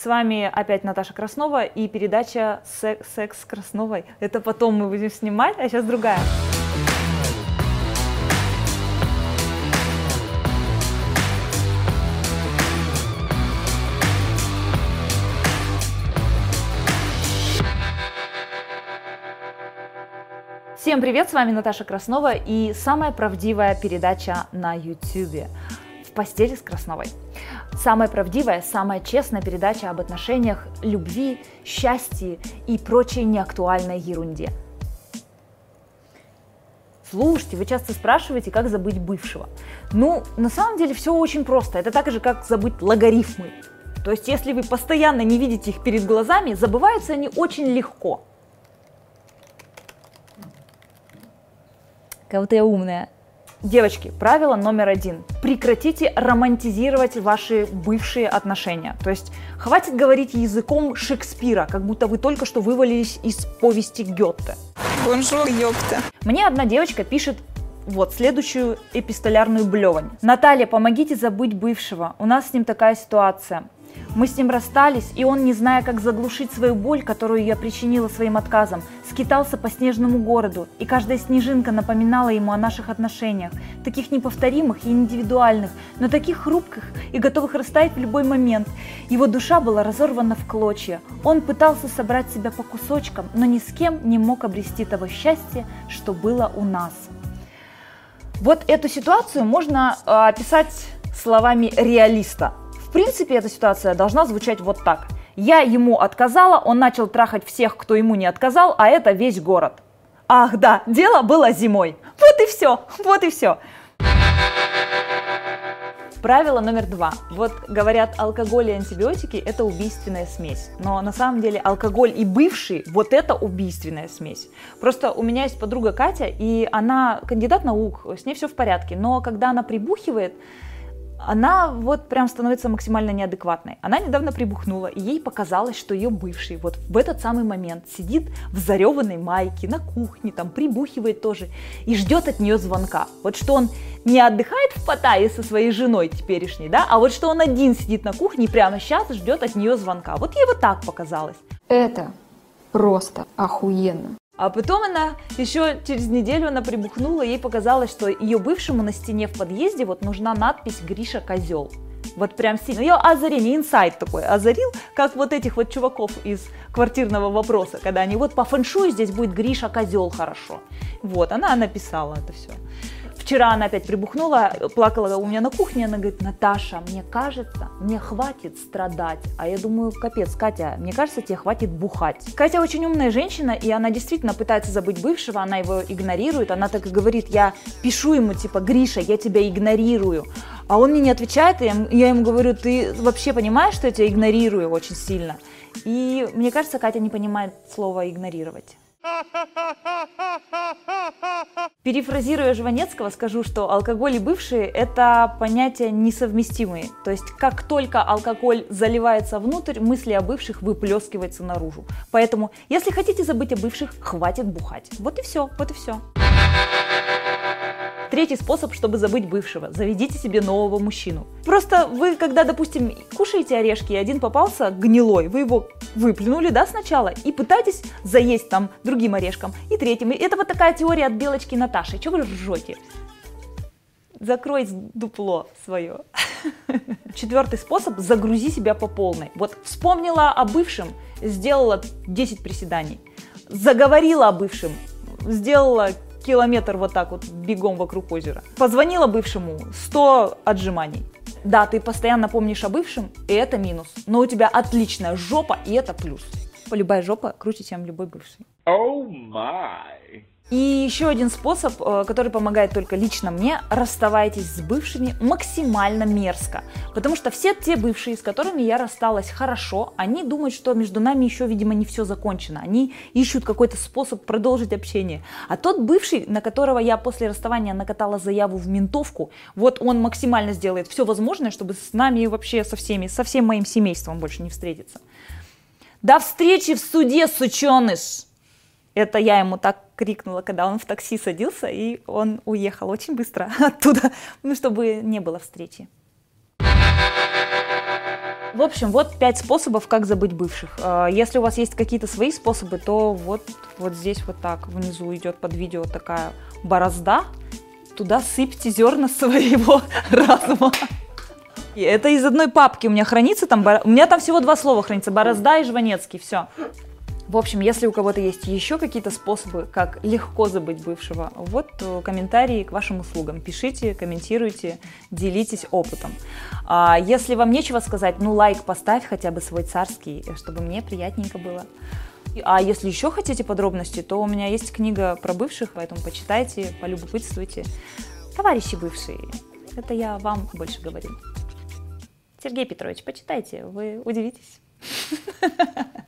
С вами опять Наташа Краснова и передача «Секс, секс с Красновой». Это потом мы будем снимать, а сейчас другая. Всем привет, с вами Наташа Краснова и самая правдивая передача на YouTube «В постели с Красновой». Самая правдивая, самая честная передача об отношениях, любви, счастье и прочей неактуальной ерунде. Слушайте, вы часто спрашиваете, как забыть бывшего. Ну, на самом деле все очень просто. Это так же, как забыть логарифмы. То есть, если вы постоянно не видите их перед глазами, забываются они очень легко. Кого-то я умная. Девочки, правило номер один. Прекратите романтизировать ваши бывшие отношения. То есть хватит говорить языком Шекспира, как будто вы только что вывалились из повести Гёте. Bonjour, ёпта. Мне одна девочка пишет вот следующую эпистолярную блевань. Наталья, помогите забыть бывшего. У нас с ним такая ситуация. Мы с ним расстались, и он, не зная, как заглушить свою боль, которую я причинила своим отказом, скитался по снежному городу, и каждая снежинка напоминала ему о наших отношениях, таких неповторимых и индивидуальных, но таких хрупких и готовых растаять в любой момент. Его душа была разорвана в клочья. Он пытался собрать себя по кусочкам, но ни с кем не мог обрести того счастья, что было у нас. Вот эту ситуацию можно э, описать словами реалиста – в принципе, эта ситуация должна звучать вот так. Я ему отказала, он начал трахать всех, кто ему не отказал, а это весь город. Ах да, дело было зимой. Вот и все, вот и все. Правило номер два. Вот говорят, алкоголь и антибиотики – это убийственная смесь. Но на самом деле алкоголь и бывший – вот это убийственная смесь. Просто у меня есть подруга Катя, и она кандидат наук, с ней все в порядке. Но когда она прибухивает, она вот прям становится максимально неадекватной. Она недавно прибухнула, и ей показалось, что ее бывший вот в этот самый момент сидит в зареванной майке на кухне, там прибухивает тоже, и ждет от нее звонка. Вот что он не отдыхает в Паттайе со своей женой теперешней, да, а вот что он один сидит на кухне и прямо сейчас ждет от нее звонка. Вот ей вот так показалось. Это просто охуенно. А потом она еще через неделю она прибухнула, ей показалось, что ее бывшему на стене в подъезде вот нужна надпись «Гриша козел». Вот прям сильно. Ее озарение, инсайт такой озарил, как вот этих вот чуваков из квартирного вопроса, когда они вот по фэншую здесь будет Гриша козел хорошо. Вот, она написала это все. Вчера она опять прибухнула, плакала у меня на кухне, она говорит, Наташа, мне кажется, мне хватит страдать. А я думаю, капец, Катя, мне кажется, тебе хватит бухать. Катя очень умная женщина, и она действительно пытается забыть бывшего, она его игнорирует, она так и говорит, я пишу ему, типа, Гриша, я тебя игнорирую. А он мне не отвечает, и я ему говорю, ты вообще понимаешь, что я тебя игнорирую очень сильно? И мне кажется, Катя не понимает слова игнорировать. Перефразируя Жванецкого, скажу, что алкоголь и бывшие – это понятия несовместимые. То есть, как только алкоголь заливается внутрь, мысли о бывших выплескиваются наружу. Поэтому, если хотите забыть о бывших, хватит бухать. Вот и все, вот и все. Третий способ, чтобы забыть бывшего. Заведите себе нового мужчину. Просто вы, когда, допустим, кушаете орешки, и один попался гнилой, вы его выплюнули, да, сначала, и пытаетесь заесть там другим орешком, и третьим. Это вот такая теория от Белочки Наташи. Чего вы ржете? Закрой дупло свое. Четвертый способ – загрузи себя по полной. Вот вспомнила о бывшем, сделала 10 приседаний. Заговорила о бывшем, сделала километр вот так вот бегом вокруг озера. Позвонила бывшему, 100 отжиманий. Да, ты постоянно помнишь о бывшем, и это минус. Но у тебя отличная жопа, и это плюс. Любая жопа круче, чем любой бывший. Oh my. И еще один способ, э, который помогает только лично мне, расставайтесь с бывшими максимально мерзко. Потому что все те бывшие, с которыми я рассталась хорошо, они думают, что между нами еще, видимо, не все закончено. Они ищут какой-то способ продолжить общение. А тот бывший, на которого я после расставания накатала заяву в ментовку, вот он максимально сделает все возможное, чтобы с нами вообще со всеми, со всем моим семейством больше не встретиться. До встречи в суде, сученыш! Это я ему так крикнула, когда он в такси садился, и он уехал очень быстро оттуда, ну, чтобы не было встречи. В общем, вот пять способов, как забыть бывших. А, Если у вас есть какие-то свои способы, то вот, вот здесь вот так внизу идет под видео такая борозда. Туда сыпьте зерна своего разума. И это из одной папки у меня хранится там. У меня там всего два слова хранится. Борозда и Жванецкий. Все. В общем, если у кого-то есть еще какие-то способы, как легко забыть бывшего, вот э, комментарии к вашим услугам. Пишите, комментируйте, делитесь опытом. А если вам нечего сказать, ну лайк поставь хотя бы свой царский, э, чтобы мне приятненько было. А если еще хотите подробности, то у меня есть книга про бывших, поэтому почитайте, полюбопытствуйте. Товарищи бывшие, это я вам больше говорю. Сергей Петрович, почитайте, вы удивитесь.